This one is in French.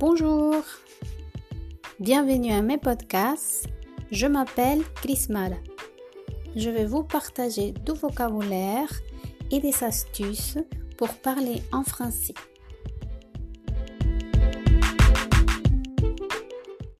Bonjour, bienvenue à mes podcasts. Je m'appelle Chris Mala. Je vais vous partager du vocabulaire et des astuces pour parler en français.